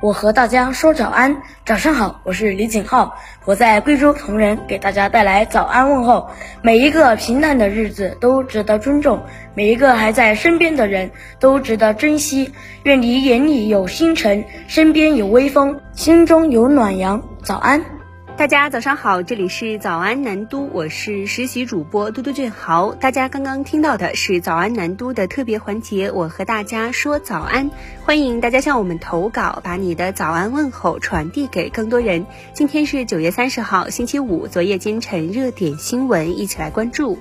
我和大家说早安，早上好，我是李景浩，我在贵州铜仁给大家带来早安问候。每一个平淡的日子都值得尊重，每一个还在身边的人都值得珍惜。愿你眼里有星辰，身边有微风，心中有暖阳。早安。大家早上好，这里是早安南都，我是实习主播嘟嘟俊豪。大家刚刚听到的是早安南都的特别环节，我和大家说早安，欢迎大家向我们投稿，把你的早安问候传递给更多人。今天是九月三十号，星期五，昨夜今晨热点新闻，一起来关注。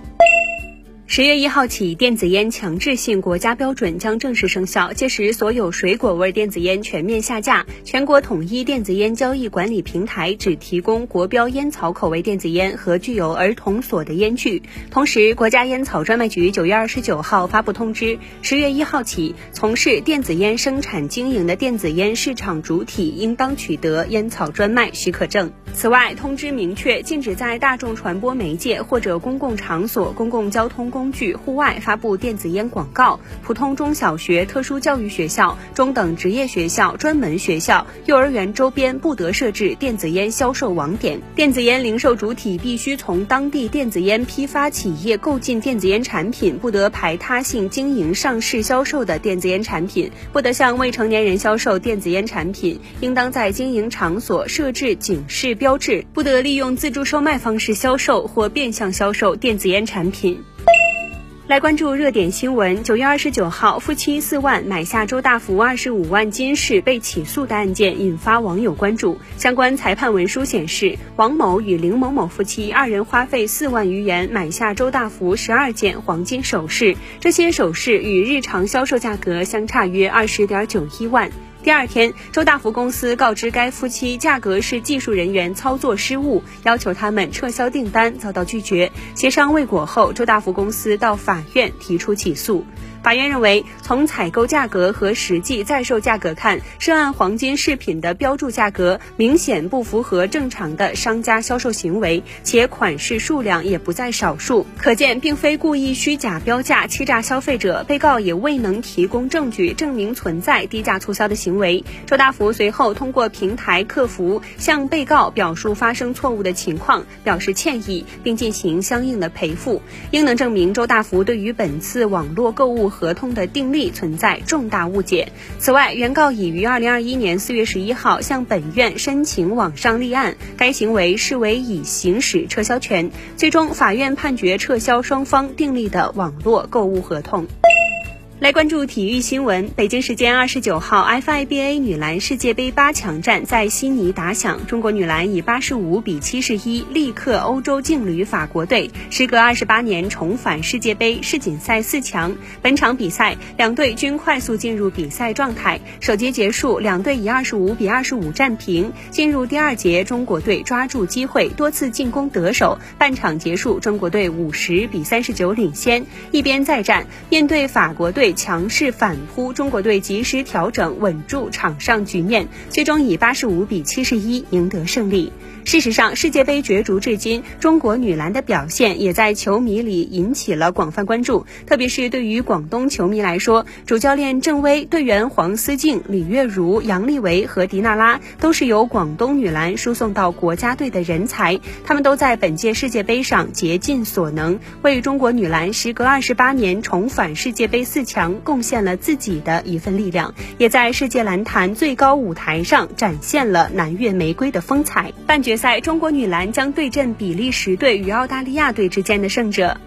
十月一号起，电子烟强制性国家标准将正式生效，届时所有水果味电子烟全面下架，全国统一电子烟交易管理平台只提供国标烟草口味电子烟和具有儿童锁的烟具。同时，国家烟草专卖局九月二十九号发布通知，十月一号起，从事电子烟生产经营的电子烟市场主体应当取得烟草专卖许可证。此外，通知明确禁止在大众传播媒介或者公共场所、公共交通工具、户外发布电子烟广告。普通中小学、特殊教育学校、中等职业学校、专门学校、幼儿园周边不得设置电子烟销售网点。电子烟零售主体必须从当地电子烟批发企业购进电子烟产品，不得排他性经营上市销售的电子烟产品，不得向未成年人销售电子烟产品，应当在经营场所设置警示。标志不得利用自助售卖方式销售或变相销售电子烟产品。来关注热点新闻。九月二十九号，夫妻四万买下周大福二十五万金饰被起诉的案件引发网友关注。相关裁判文书显示，王某与林某某夫妻二人花费四万余元买下周大福十二件黄金首饰，这些首饰与日常销售价格相差约二十点九一万。第二天，周大福公司告知该夫妻价格是技术人员操作失误，要求他们撤销订单，遭到拒绝。协商未果后，周大福公司到法院提出起诉。法院认为，从采购价格和实际在售价格看，涉案黄金饰品的标注价格明显不符合正常的商家销售行为，且款式数量也不在少数，可见并非故意虚假标价欺诈消费者。被告也未能提供证据证明存在低价促销的行。为周大福随后通过平台客服向被告表述发生错误的情况，表示歉意，并进行相应的赔付，应能证明周大福对于本次网络购物。合同的订立存在重大误解。此外，原告已于二零二一年四月十一号向本院申请网上立案，该行为视为已行使撤销权。最终，法院判决撤销双方订立的网络购物合同。来关注体育新闻。北京时间二十九号，FIBA 女篮世界杯八强战在悉尼打响，中国女篮以八十五比七十一力克欧洲劲旅法国队，时隔二十八年重返世界杯世锦赛四强。本场比赛，两队均快速进入比赛状态。首节结束，两队以二十五比二十五战平。进入第二节，中国队抓住机会，多次进攻得手。半场结束，中国队五十比三十九领先。一边再战，面对法国队。强势反扑，中国队及时调整，稳住场上局面，最终以八十五比七十一赢得胜利。事实上，世界杯角逐至今，中国女篮的表现也在球迷里引起了广泛关注。特别是对于广东球迷来说，主教练郑薇、队员黄思静、李月如、杨利维和迪娜拉都是由广东女篮输送到国家队的人才，他们都在本届世界杯上竭尽所能，为中国女篮时隔二十八年重返世界杯四强贡献了自己的一份力量，也在世界篮坛最高舞台上展现了南越玫瑰的风采。半决。在，中国女篮将对阵比利时队与澳大利亚队之间的胜者。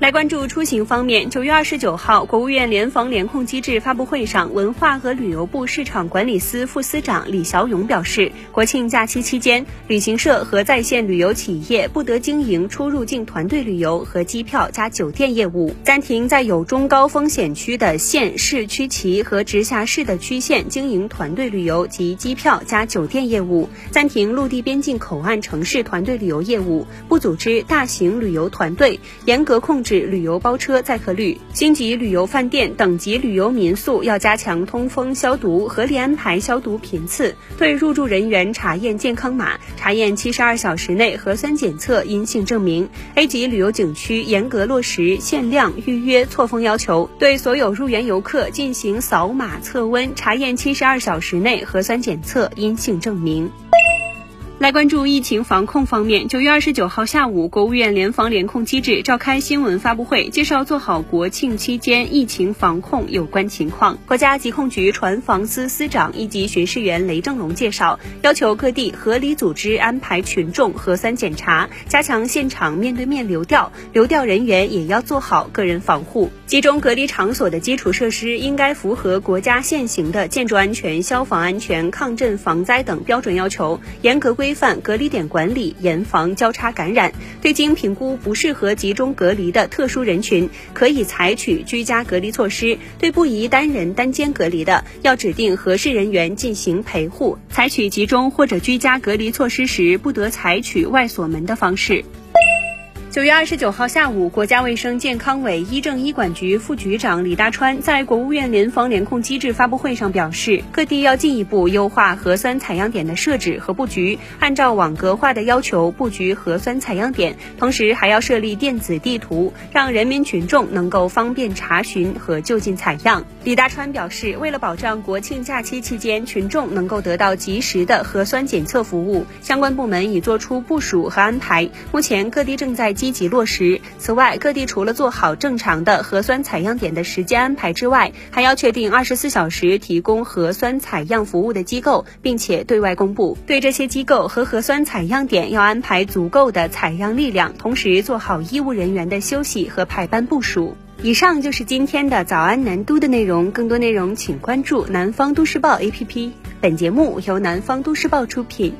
来关注出行方面，九月二十九号，国务院联防联控机制发布会上，文化和旅游部市场管理司副司长李小勇表示，国庆假期期间，旅行社和在线旅游企业不得经营出入境团队旅游和机票加酒店业务，暂停在有中高风险区的县市区旗和直辖市的区县经营团队旅游及机票加酒店业务，暂停陆地边境口岸城市团队旅游业务，不组织大型旅游团队，严格控制。是旅游包车载客率。星级旅游饭店、等级旅游民宿要加强通风消毒，合理安排消毒频次。对入住人员查验健康码，查验七十二小时内核酸检测阴性证明。A 级旅游景区严格落实限量预约错峰要求，对所有入园游客进行扫码测温，查验七十二小时内核酸检测阴性证明。来关注疫情防控方面，九月二十九号下午，国务院联防联控机制召开新闻发布会，介绍做好国庆期间疫情防控有关情况。国家疾控局船防司司长一级巡视员雷正龙介绍，要求各地合理组织安排群众核酸检查，加强现场面对面流调，流调人员也要做好个人防护。集中隔离场所的基础设施应该符合国家现行的建筑安全、消防安全、抗震防灾等标准要求，严格规。规范隔离点管理，严防交叉感染。对经评估不适合集中隔离的特殊人群，可以采取居家隔离措施。对不宜单人单间隔离的，要指定合适人员进行陪护。采取集中或者居家隔离措施时，不得采取外锁门的方式。九月二十九号下午，国家卫生健康委医政医管局副局长李大川在国务院联防联控机制发布会上表示，各地要进一步优化核酸采样点的设置和布局，按照网格化的要求布局核酸采样点，同时还要设立电子地图，让人民群众能够方便查询和就近采样。李大川表示，为了保障国庆假期期间群众能够得到及时的核酸检测服务，相关部门已作出部署和安排，目前各地正在积。积极落实。此外，各地除了做好正常的核酸采样点的时间安排之外，还要确定二十四小时提供核酸采样服务的机构，并且对外公布。对这些机构和核酸采样点要安排足够的采样力量，同时做好医务人员的休息和排班部署。以上就是今天的早安南都的内容，更多内容请关注南方都市报 APP。本节目由南方都市报出品。